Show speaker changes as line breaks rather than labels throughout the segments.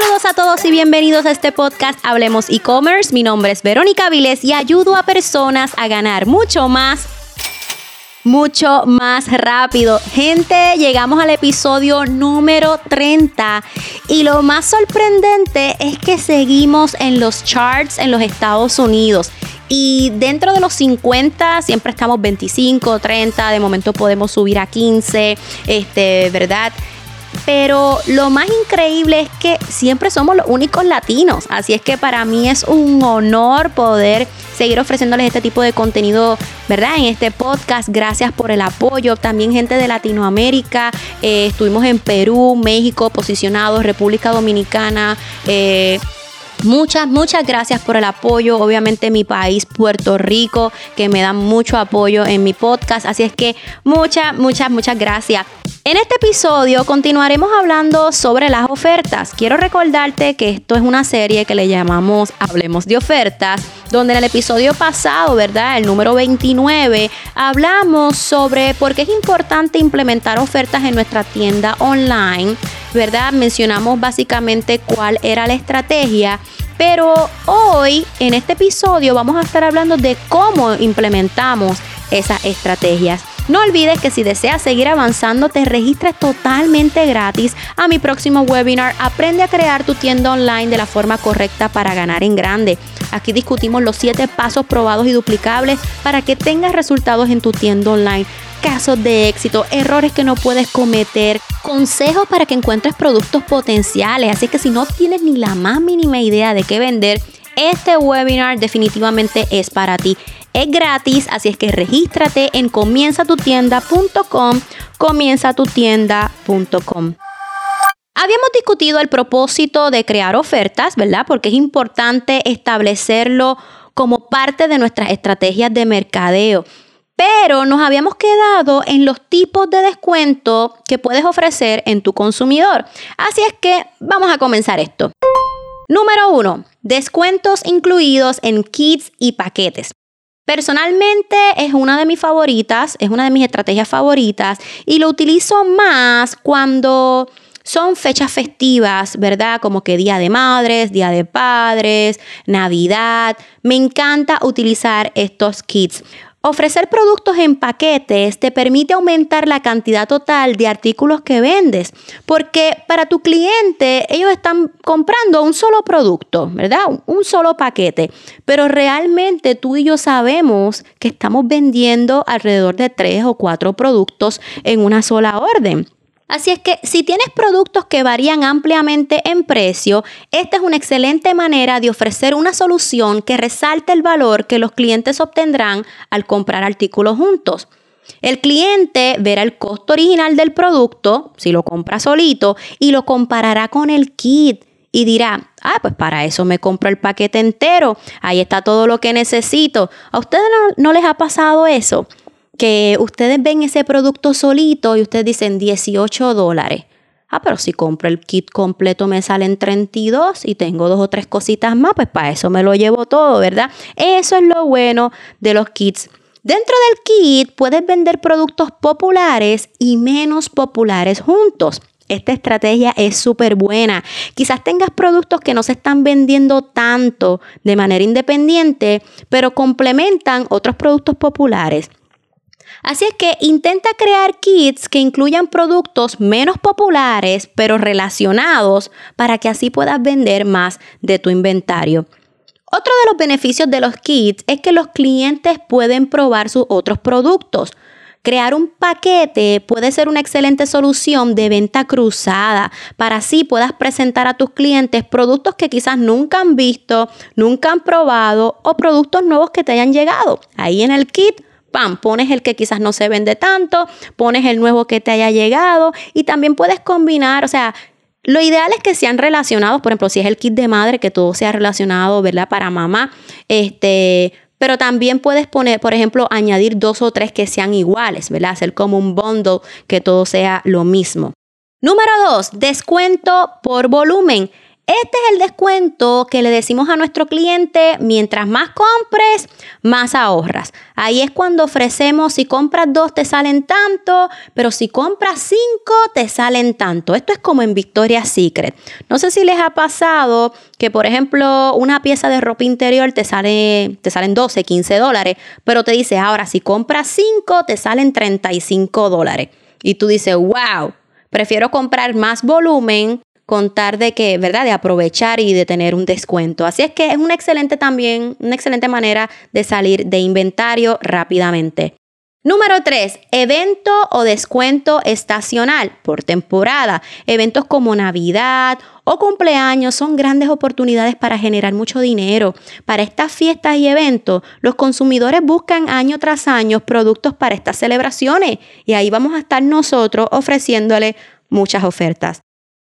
Saludos a todos y bienvenidos a este podcast Hablemos e-commerce. Mi nombre es Verónica Viles y ayudo a personas a ganar mucho más mucho más rápido. Gente, llegamos al episodio número 30 y lo más sorprendente es que seguimos en los charts en los Estados Unidos. Y dentro de los 50 siempre estamos 25, 30, de momento podemos subir a 15, este, ¿verdad? Pero lo más increíble es que siempre somos los únicos latinos. Así es que para mí es un honor poder seguir ofreciéndoles este tipo de contenido, ¿verdad? En este podcast. Gracias por el apoyo. También gente de Latinoamérica. Eh, estuvimos en Perú, México, posicionados, República Dominicana. Eh, Muchas, muchas gracias por el apoyo. Obviamente mi país, Puerto Rico, que me da mucho apoyo en mi podcast. Así es que muchas, muchas, muchas gracias. En este episodio continuaremos hablando sobre las ofertas. Quiero recordarte que esto es una serie que le llamamos Hablemos de ofertas, donde en el episodio pasado, ¿verdad? El número 29, hablamos sobre por qué es importante implementar ofertas en nuestra tienda online, ¿verdad? Mencionamos básicamente cuál era la estrategia. Pero hoy, en este episodio, vamos a estar hablando de cómo implementamos esas estrategias. No olvides que si deseas seguir avanzando, te registres totalmente gratis a mi próximo webinar. Aprende a crear tu tienda online de la forma correcta para ganar en grande. Aquí discutimos los 7 pasos probados y duplicables para que tengas resultados en tu tienda online casos de éxito, errores que no puedes cometer, consejos para que encuentres productos potenciales. Así que si no tienes ni la más mínima idea de qué vender, este webinar definitivamente es para ti. Es gratis, así es que regístrate en comienzatutienda.com, comienzatutienda.com. Habíamos discutido el propósito de crear ofertas, ¿verdad? Porque es importante establecerlo como parte de nuestras estrategias de mercadeo. Pero nos habíamos quedado en los tipos de descuento que puedes ofrecer en tu consumidor. Así es que vamos a comenzar esto. Número uno, descuentos incluidos en kits y paquetes. Personalmente es una de mis favoritas, es una de mis estrategias favoritas y lo utilizo más cuando son fechas festivas, ¿verdad? Como que Día de Madres, Día de Padres, Navidad. Me encanta utilizar estos kits. Ofrecer productos en paquetes te permite aumentar la cantidad total de artículos que vendes, porque para tu cliente ellos están comprando un solo producto, ¿verdad? Un solo paquete, pero realmente tú y yo sabemos que estamos vendiendo alrededor de tres o cuatro productos en una sola orden. Así es que si tienes productos que varían ampliamente en precio, esta es una excelente manera de ofrecer una solución que resalte el valor que los clientes obtendrán al comprar artículos juntos. El cliente verá el costo original del producto, si lo compra solito, y lo comparará con el kit y dirá, ah, pues para eso me compro el paquete entero, ahí está todo lo que necesito. ¿A ustedes no, les ha pasado eso? Que ustedes ven ese producto solito y ustedes dicen 18 dólares. Ah, pero si compro el kit completo me salen 32 y tengo dos o tres cositas más, pues para eso me lo llevo todo, ¿verdad? Eso es lo bueno de los kits. Dentro del kit puedes vender productos populares y menos populares juntos. Esta estrategia es súper buena. Quizás tengas productos que no se están vendiendo tanto de manera independiente, pero complementan otros productos populares. Así es que intenta crear kits que incluyan productos menos populares pero relacionados para que así puedas vender más de tu inventario. Otro de los beneficios de los kits es que los clientes pueden probar sus otros productos. Crear un paquete puede ser una excelente solución de venta cruzada para así puedas presentar a tus clientes productos que quizás nunca han visto, nunca han probado o productos nuevos que te hayan llegado. Ahí en el kit pones el que quizás no se vende tanto, pones el nuevo que te haya llegado y también puedes combinar, o sea, lo ideal es que sean relacionados, por ejemplo, si es el kit de madre, que todo sea relacionado, ¿verdad? Para mamá, este, pero también puedes poner, por ejemplo, añadir dos o tres que sean iguales, ¿verdad? Hacer como un bundle que todo sea lo mismo. Número dos, descuento por volumen. Este es el descuento que le decimos a nuestro cliente, mientras más compres, más ahorras. Ahí es cuando ofrecemos, si compras dos te salen tanto, pero si compras cinco te salen tanto. Esto es como en Victoria's Secret. No sé si les ha pasado que, por ejemplo, una pieza de ropa interior te, sale, te salen 12, 15 dólares, pero te dice, ahora si compras cinco te salen 35 dólares. Y tú dices, wow, prefiero comprar más volumen contar de que, ¿verdad? De aprovechar y de tener un descuento. Así es que es una excelente también, una excelente manera de salir de inventario rápidamente. Número 3, evento o descuento estacional por temporada. Eventos como Navidad o cumpleaños son grandes oportunidades para generar mucho dinero. Para estas fiestas y eventos, los consumidores buscan año tras año productos para estas celebraciones y ahí vamos a estar nosotros ofreciéndole muchas ofertas.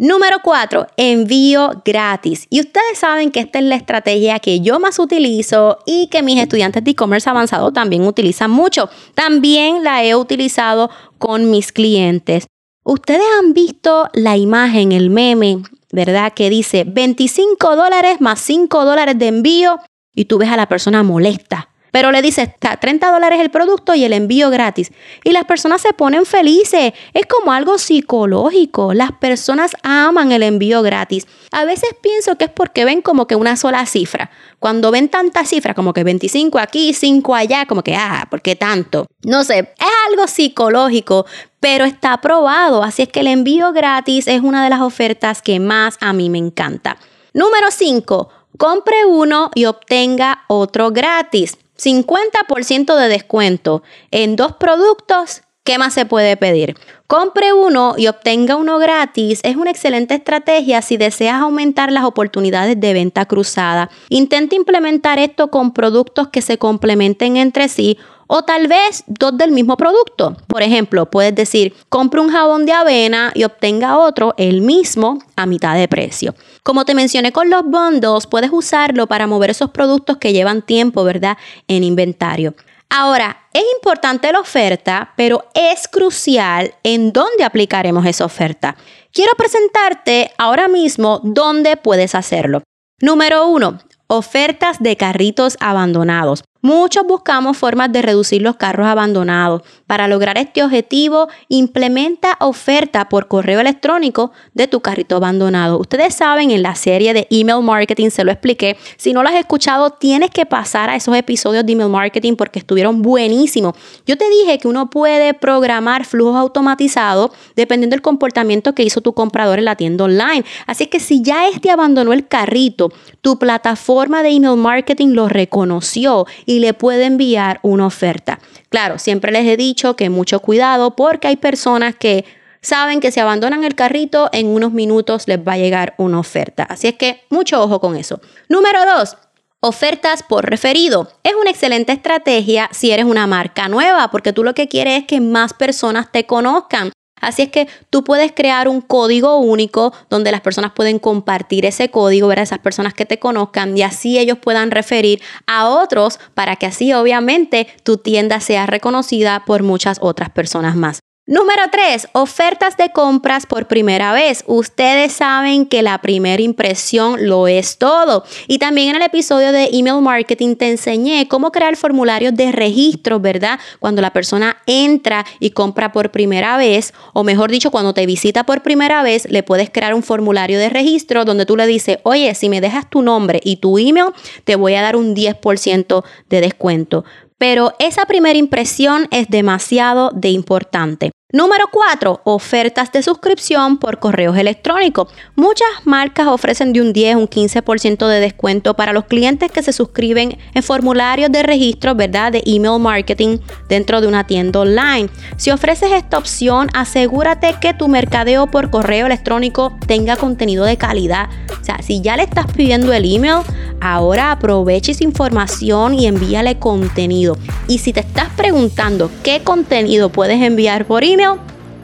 Número 4, envío gratis. Y ustedes saben que esta es la estrategia que yo más utilizo y que mis estudiantes de e-commerce avanzado también utilizan mucho. También la he utilizado con mis clientes. Ustedes han visto la imagen, el meme, ¿verdad? Que dice 25 dólares más 5 dólares de envío y tú ves a la persona molesta pero le dice, está 30 dólares el producto y el envío gratis. Y las personas se ponen felices. Es como algo psicológico. Las personas aman el envío gratis. A veces pienso que es porque ven como que una sola cifra. Cuando ven tantas cifras, como que 25 aquí, 5 allá, como que, ah, ¿por qué tanto? No sé, es algo psicológico, pero está probado. Así es que el envío gratis es una de las ofertas que más a mí me encanta. Número 5. Compre uno y obtenga otro gratis. 50% de descuento en dos productos, ¿qué más se puede pedir? Compre uno y obtenga uno gratis es una excelente estrategia si deseas aumentar las oportunidades de venta cruzada. Intenta implementar esto con productos que se complementen entre sí o tal vez dos del mismo producto. Por ejemplo, puedes decir, compre un jabón de avena y obtenga otro, el mismo, a mitad de precio. Como te mencioné con los bundles, puedes usarlo para mover esos productos que llevan tiempo, ¿verdad?, en inventario. Ahora, es importante la oferta, pero es crucial en dónde aplicaremos esa oferta. Quiero presentarte ahora mismo dónde puedes hacerlo. Número uno, ofertas de carritos abandonados. Muchos buscamos formas de reducir los carros abandonados. Para lograr este objetivo, implementa oferta por correo electrónico de tu carrito abandonado. Ustedes saben, en la serie de email marketing se lo expliqué. Si no lo has escuchado, tienes que pasar a esos episodios de email marketing porque estuvieron buenísimos. Yo te dije que uno puede programar flujos automatizados dependiendo del comportamiento que hizo tu comprador en la tienda online. Así que si ya este abandonó el carrito, tu plataforma de email marketing lo reconoció y le puede enviar una oferta. Claro, siempre les he dicho que mucho cuidado porque hay personas que saben que si abandonan el carrito en unos minutos les va a llegar una oferta. Así es que mucho ojo con eso. Número dos, Ofertas por referido. Es una excelente estrategia si eres una marca nueva, porque tú lo que quieres es que más personas te conozcan. Así es que tú puedes crear un código único donde las personas pueden compartir ese código, ver a esas personas que te conozcan y así ellos puedan referir a otros para que así obviamente tu tienda sea reconocida por muchas otras personas más. Número 3, ofertas de compras por primera vez. Ustedes saben que la primera impresión lo es todo. Y también en el episodio de email marketing te enseñé cómo crear formularios de registro, ¿verdad? Cuando la persona entra y compra por primera vez, o mejor dicho, cuando te visita por primera vez, le puedes crear un formulario de registro donde tú le dices, oye, si me dejas tu nombre y tu email, te voy a dar un 10% de descuento. Pero esa primera impresión es demasiado de importante. Número 4. Ofertas de suscripción por correos electrónicos. Muchas marcas ofrecen de un 10 un 15% de descuento para los clientes que se suscriben en formularios de registro, ¿verdad? De email marketing dentro de una tienda online. Si ofreces esta opción, asegúrate que tu mercadeo por correo electrónico tenga contenido de calidad. O sea, si ya le estás pidiendo el email, ahora aproveche esa información y envíale contenido. Y si te estás preguntando qué contenido puedes enviar por email,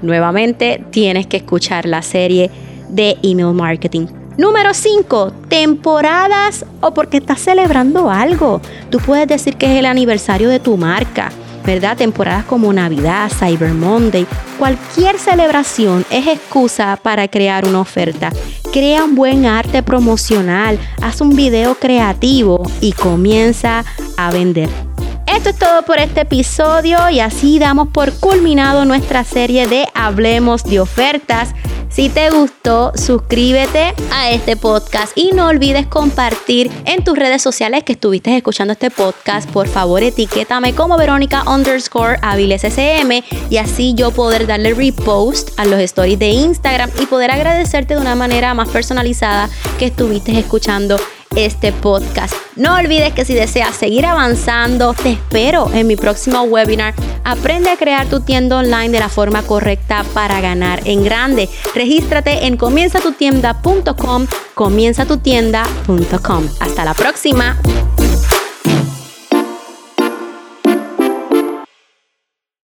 nuevamente tienes que escuchar la serie de email marketing. Número 5, temporadas o porque estás celebrando algo. Tú puedes decir que es el aniversario de tu marca ¿verdad? Temporadas como Navidad, Cyber Monday, cualquier celebración es excusa para crear una oferta. Crea un buen arte promocional, haz un video creativo y comienza a vender. Esto es todo por este episodio y así damos por culminado nuestra serie de Hablemos de ofertas. Si te gustó, suscríbete a este podcast y no olvides compartir en tus redes sociales que estuviste escuchando este podcast. Por favor, etiquétame como Verónica underscore SM y así yo poder darle repost a los stories de Instagram y poder agradecerte de una manera más personalizada que estuviste escuchando este podcast. No olvides que si deseas seguir avanzando, te espero en mi próximo webinar. Aprende a crear tu tienda online de la forma correcta para ganar en grande. Regístrate en comienzatutienda.com, comienzatutienda.com. Hasta la próxima.